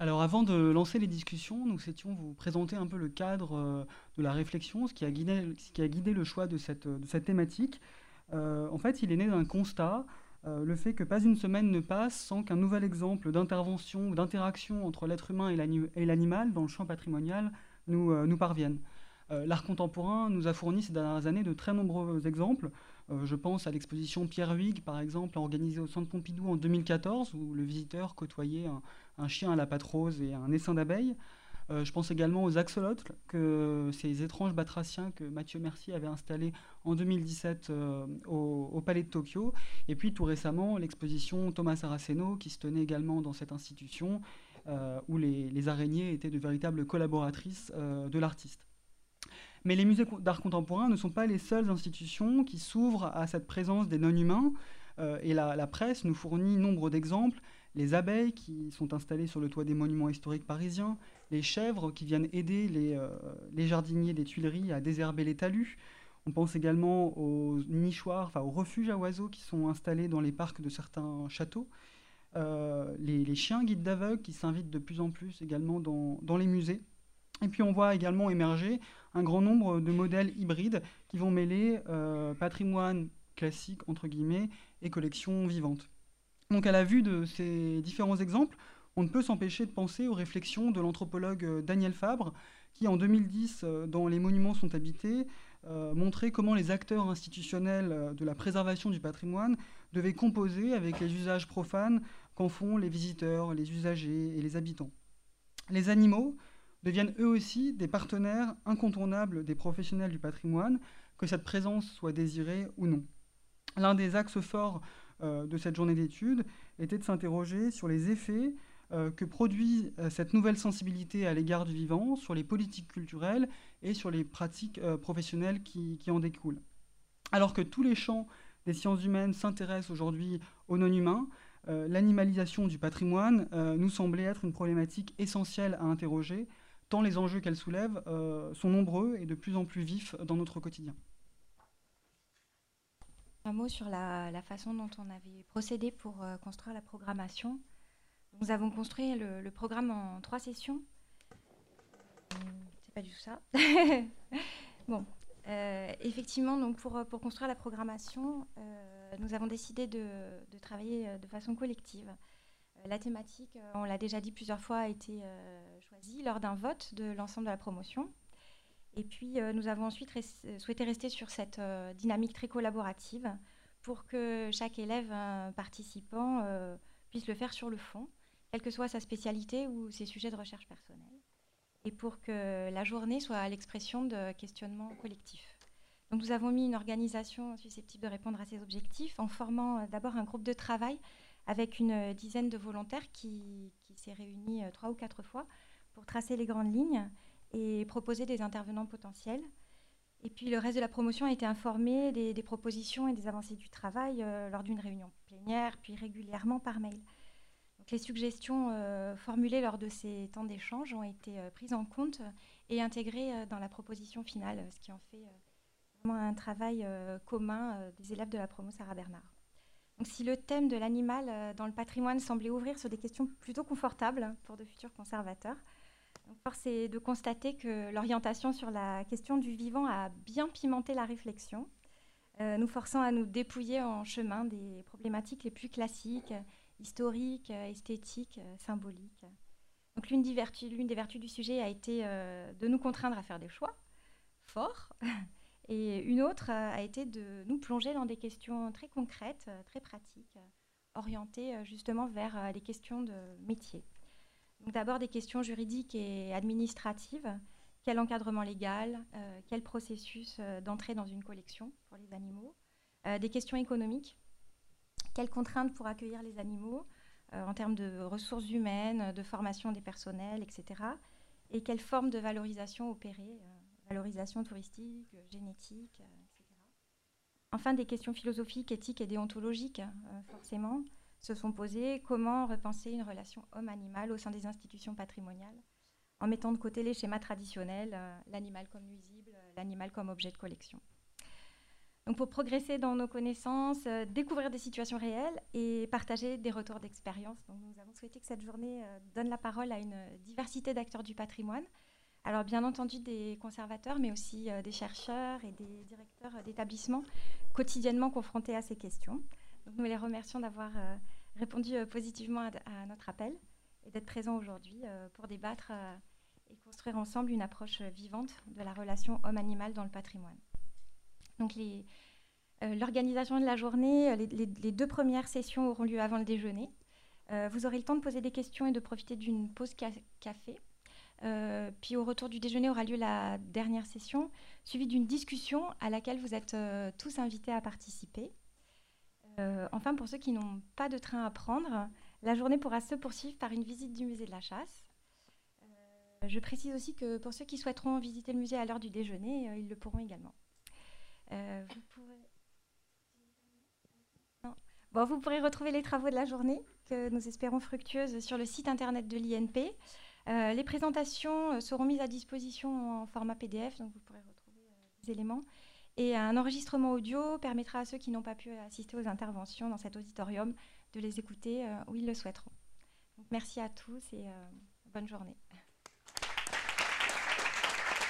Alors avant de lancer les discussions, nous souhaitions vous présenter un peu le cadre de la réflexion, ce qui a guidé, le choix de cette, thématique. en fait, il est né d'un constat euh, le fait que pas une semaine ne passe sans qu'un nouvel exemple d'intervention ou d'interaction entre l'être humain et l'animal dans le champ patrimonial nous, euh, parvienne. Euh, l'art contemporain nous a fourni ces dernières années de très nombreux exemples. Je pense à l'exposition Pierre Huyghe, par exemple, organisée au Centre Pompidou en 2014, où le visiteur côtoyait un, chien à la pâte rose et un essaim d'abeilles. Euh, je pense également aux axolotls, que ces étranges batraciens que Mathieu Mercier avait installés en 2017 euh, au, Palais de Tokyo. Et puis tout récemment, l'exposition Thomas Saraceno, qui se tenait également dans cette institution, euh, où les, araignées étaient de véritables collaboratrices de l'artiste. Mais les musées d'art contemporain ne sont pas les seules institutions qui s'ouvrent à cette présence des non-humains. et la, presse nous fournit nombre d'exemples. Les abeilles qui sont installées sur le toit des monuments historiques parisiens, les chèvres qui viennent aider euh, les, jardiniers des Tuileries à désherber les talus. On pense également aux nichoirs, enfin aux refuges à oiseaux qui sont installés dans les parcs de certains châteaux. Euh, les, chiens guides d'aveugles qui s'invitent de plus en plus également dans, les musées. Et puis on voit également émerger un grand nombre de modèles hybrides qui vont mêler euh, patrimoine classique, entre guillemets, et collection vivante. Donc à la vue de ces différents exemples, on ne peut s'empêcher de penser aux réflexions de l'anthropologue euh, Daniel Fabre, qui en 2010, euh, dans Les monuments sont habités, montrait comment les acteurs institutionnels de la préservation du patrimoine devaient composer avec les usages profanes qu'en font les visiteurs, les usagers et les habitants. Les animaux deviennent eux aussi des partenaires incontournables des professionnels du patrimoine, que cette présence soit désirée ou non. L'un des axes forts de cette journée d'études était de s'interroger sur les effets euh, que produit euh, cette nouvelle sensibilité à l'égard du vivant sur les politiques culturelles et sur les pratiques euh, professionnelles qui, en découlent. Alors que tous les champs des sciences humaines s'intéressent aujourd'hui aux non-humains, l'animalisation du patrimoine nous semblait être une problématique essentielle à interroger, tant les enjeux qu'elle soulève sont nombreux et de plus en plus vifs dans notre quotidien. Un mot sur la, façon dont on avait procédé pour construire la programmation. Nous avons construit le, programme en trois sessions. C'est pas du tout ça. bon, euh, effectivement, donc pour, pour, construire la programmation, euh, nous avons décidé de, travailler euh, de façon collective. La thématique, on l'a déjà dit plusieurs fois, a été choisie lors d'un vote de l'ensemble de la promotion. Et puis, nous avons ensuite souhaité rester sur cette dynamique très collaborative pour que chaque élève participant puisse le faire sur le fond quelle que soit sa spécialité ou ses sujets de recherche personnelle, et pour que la journée soit l'expression de questionnements collectifs. Donc nous avons mis une organisation susceptible de répondre à ces objectifs en formant euh, d'abord un groupe de travail avec une dizaine de volontaires qui, s'est réuni euh, trois ou quatre fois pour tracer les grandes lignes et proposer des intervenants potentiels. Et puis le reste de la promotion a été informé des, propositions et des avancées du travail euh, lors d'une réunion plénière, puis régulièrement par mail les suggestions euh, formulées lors de ces temps d'échange ont été euh, prises en compte et intégrées euh, dans la proposition finale, ce qui en fait vraiment un travail commun des élèves de la promo Sarah Bernard. Donc, si le thème de l'animal dans le patrimoine semblait ouvrir sur des questions plutôt confortables pour de futurs conservateurs, force est de constater que l'orientation sur la question du vivant a bien pimenté la réflexion, nous forçant à nous dépouiller en chemin des problématiques les plus classiques historique, euh, esthétique, euh, symbolique. Donc l'une des, vertus, des vertus du sujet a été euh, de nous contraindre à faire des choix forts, et une autre a été de nous plonger dans des questions très concrètes, très pratiques, orientées justement vers les questions de métier. Donc d'abord des questions juridiques et administratives. Quel encadrement légal, quel processus d'entrée dans une collection pour les animaux, des questions économiques, quelles contraintes pour accueillir les animaux euh, en termes de ressources humaines, de formation des personnels, etc. Et quelles formes de valorisation opérer, euh, valorisation touristique, génétique, euh, etc. Enfin, des questions philosophiques, éthiques et déontologiques, forcément, se sont posées. Comment repenser une relation homme-animal au sein des institutions patrimoniales en mettant de côté les schémas traditionnels, l'animal comme nuisible, l'animal comme objet de collection? Donc pour progresser dans nos connaissances, découvrir des situations réelles et partager des retours d'expérience. Nous avons souhaité que cette journée donne la parole à une diversité d'acteurs du patrimoine. Alors bien entendu des conservateurs, mais aussi des chercheurs et des directeurs d'établissements quotidiennement confrontés à ces questions. Nous les remercions d'avoir répondu positivement à, notre appel et d'être présents aujourd'hui pour débattre et construire ensemble une approche vivante de la relation homme-animal dans le patrimoine. Donc euh, l'organisation de la journée, euh, les, deux premières sessions auront lieu avant le déjeuner. Euh, vous aurez le temps de poser des questions et de profiter d'une pause café. Puis au retour du déjeuner aura lieu la dernière session, suivie d'une discussion à laquelle vous êtes tous invités à participer. enfin, pour ceux qui n'ont pas de train à prendre, la journée pourra se poursuivre par une visite du musée de la chasse. Je précise aussi que pour ceux qui souhaiteront visiter le musée à l'heure du déjeuner, euh, ils le pourront également. Euh. Bon, vous pourrez retrouver les travaux de la journée, que nous espérons fructueuses, sur le site internet de l'INP. Euh, les présentations seront mises à disposition en format PDF, donc vous pourrez retrouver les éléments. Et un enregistrement audio permettra à ceux qui n'ont pas pu assister aux interventions dans cet auditorium de les écouter où ils le souhaiteront. merci à tous et bonne journée.